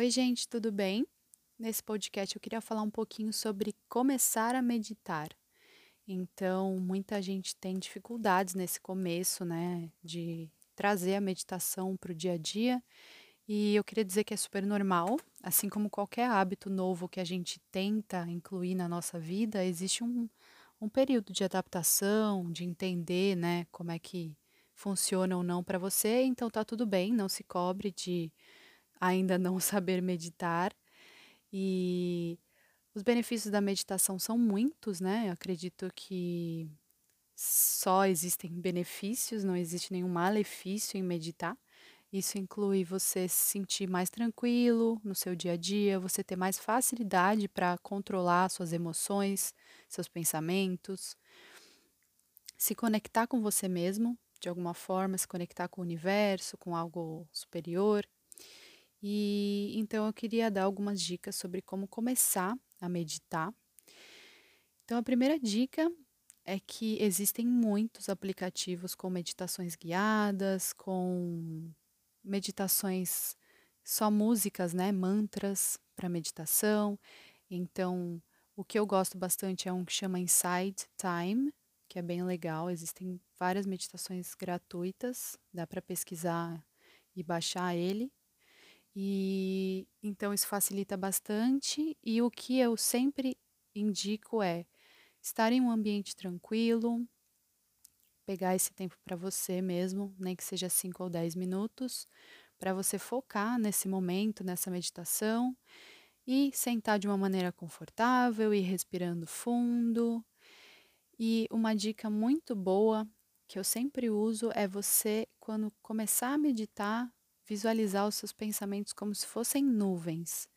Oi, gente, tudo bem? Nesse podcast eu queria falar um pouquinho sobre começar a meditar. Então, muita gente tem dificuldades nesse começo, né, de trazer a meditação para o dia a dia. E eu queria dizer que é super normal, assim como qualquer hábito novo que a gente tenta incluir na nossa vida, existe um, um período de adaptação, de entender, né, como é que funciona ou não para você. Então, tá tudo bem, não se cobre de ainda não saber meditar. E os benefícios da meditação são muitos, né? Eu acredito que só existem benefícios, não existe nenhum malefício em meditar. Isso inclui você se sentir mais tranquilo no seu dia a dia, você ter mais facilidade para controlar suas emoções, seus pensamentos, se conectar com você mesmo, de alguma forma, se conectar com o universo, com algo superior. E então eu queria dar algumas dicas sobre como começar a meditar. Então a primeira dica é que existem muitos aplicativos com meditações guiadas, com meditações só músicas, né, mantras para meditação. Então, o que eu gosto bastante é um que chama Inside Time, que é bem legal. Existem várias meditações gratuitas, dá para pesquisar e baixar ele. E então isso facilita bastante. E o que eu sempre indico é estar em um ambiente tranquilo, pegar esse tempo para você mesmo, nem que seja 5 ou 10 minutos, para você focar nesse momento, nessa meditação e sentar de uma maneira confortável e respirando fundo. E uma dica muito boa que eu sempre uso é você, quando começar a meditar, visualizar os seus pensamentos como se fossem nuvens.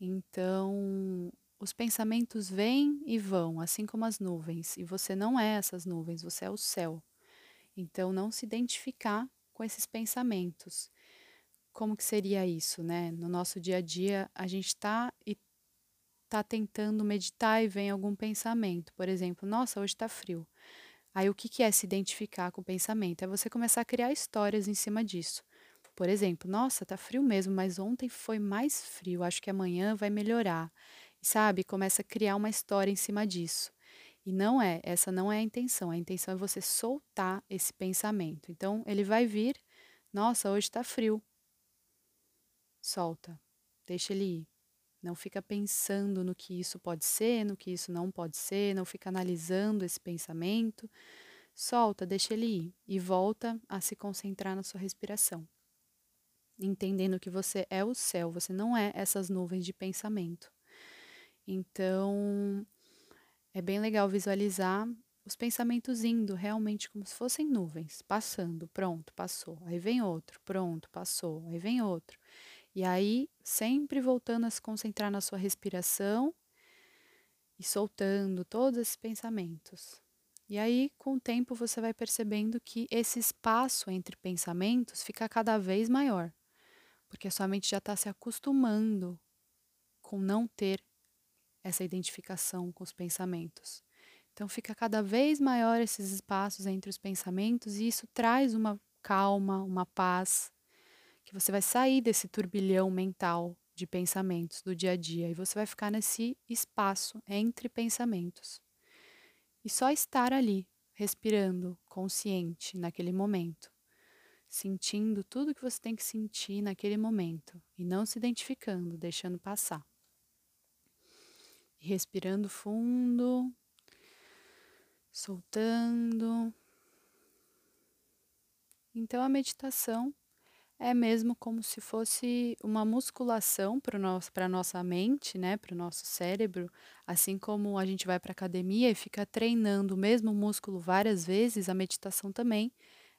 Então, os pensamentos vêm e vão, assim como as nuvens, e você não é essas nuvens, você é o céu. Então, não se identificar com esses pensamentos. Como que seria isso, né? No nosso dia a dia, a gente está e tá tentando meditar e vem algum pensamento. Por exemplo, nossa, hoje está frio. Aí o que, que é se identificar com o pensamento? É você começar a criar histórias em cima disso. Por exemplo, nossa, tá frio mesmo, mas ontem foi mais frio, acho que amanhã vai melhorar. E sabe, começa a criar uma história em cima disso. E não é, essa não é a intenção. A intenção é você soltar esse pensamento. Então, ele vai vir, nossa, hoje tá frio. Solta, deixa ele ir. Não fica pensando no que isso pode ser, no que isso não pode ser, não fica analisando esse pensamento. Solta, deixa ele ir e volta a se concentrar na sua respiração entendendo que você é o céu, você não é essas nuvens de pensamento. Então, é bem legal visualizar os pensamentos indo realmente como se fossem nuvens, passando, pronto, passou. Aí vem outro, pronto, passou. Aí vem outro. E aí, sempre voltando a se concentrar na sua respiração e soltando todos esses pensamentos. E aí, com o tempo, você vai percebendo que esse espaço entre pensamentos fica cada vez maior porque sua mente já está se acostumando com não ter essa identificação com os pensamentos. Então fica cada vez maior esses espaços entre os pensamentos e isso traz uma calma, uma paz, que você vai sair desse turbilhão mental de pensamentos do dia a dia e você vai ficar nesse espaço entre pensamentos. E só estar ali, respirando, consciente naquele momento sentindo tudo que você tem que sentir naquele momento e não se identificando, deixando passar. respirando fundo, soltando. Então a meditação é mesmo como se fosse uma musculação para a nossa mente, né, para o nosso cérebro, assim como a gente vai para academia e fica treinando o mesmo músculo várias vezes, a meditação também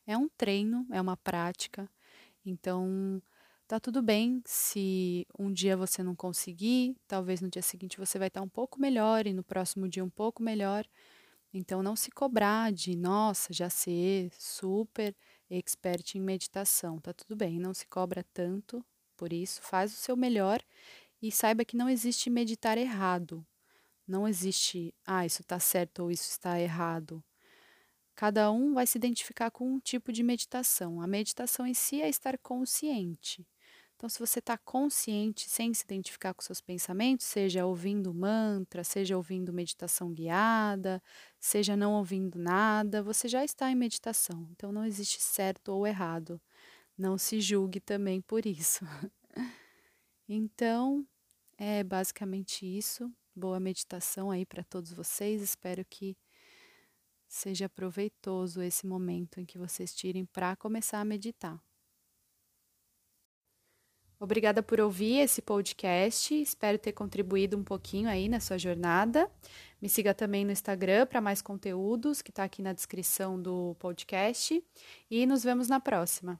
é um treino, é uma prática. Então, tá tudo bem se um dia você não conseguir, talvez no dia seguinte você vai estar um pouco melhor e no próximo dia um pouco melhor. Então, não se cobrar de, nossa, já ser super expert em meditação. Tá tudo bem, não se cobra tanto por isso, faz o seu melhor e saiba que não existe meditar errado. Não existe, ah, isso está certo ou isso está errado. Cada um vai se identificar com um tipo de meditação. A meditação em si é estar consciente. Então, se você está consciente, sem se identificar com seus pensamentos, seja ouvindo mantra, seja ouvindo meditação guiada, seja não ouvindo nada, você já está em meditação. Então, não existe certo ou errado. Não se julgue também por isso. então, é basicamente isso. Boa meditação aí para todos vocês. Espero que seja proveitoso esse momento em que vocês tirem para começar a meditar. Obrigada por ouvir esse podcast. Espero ter contribuído um pouquinho aí na sua jornada. Me siga também no Instagram para mais conteúdos, que está aqui na descrição do podcast. E nos vemos na próxima.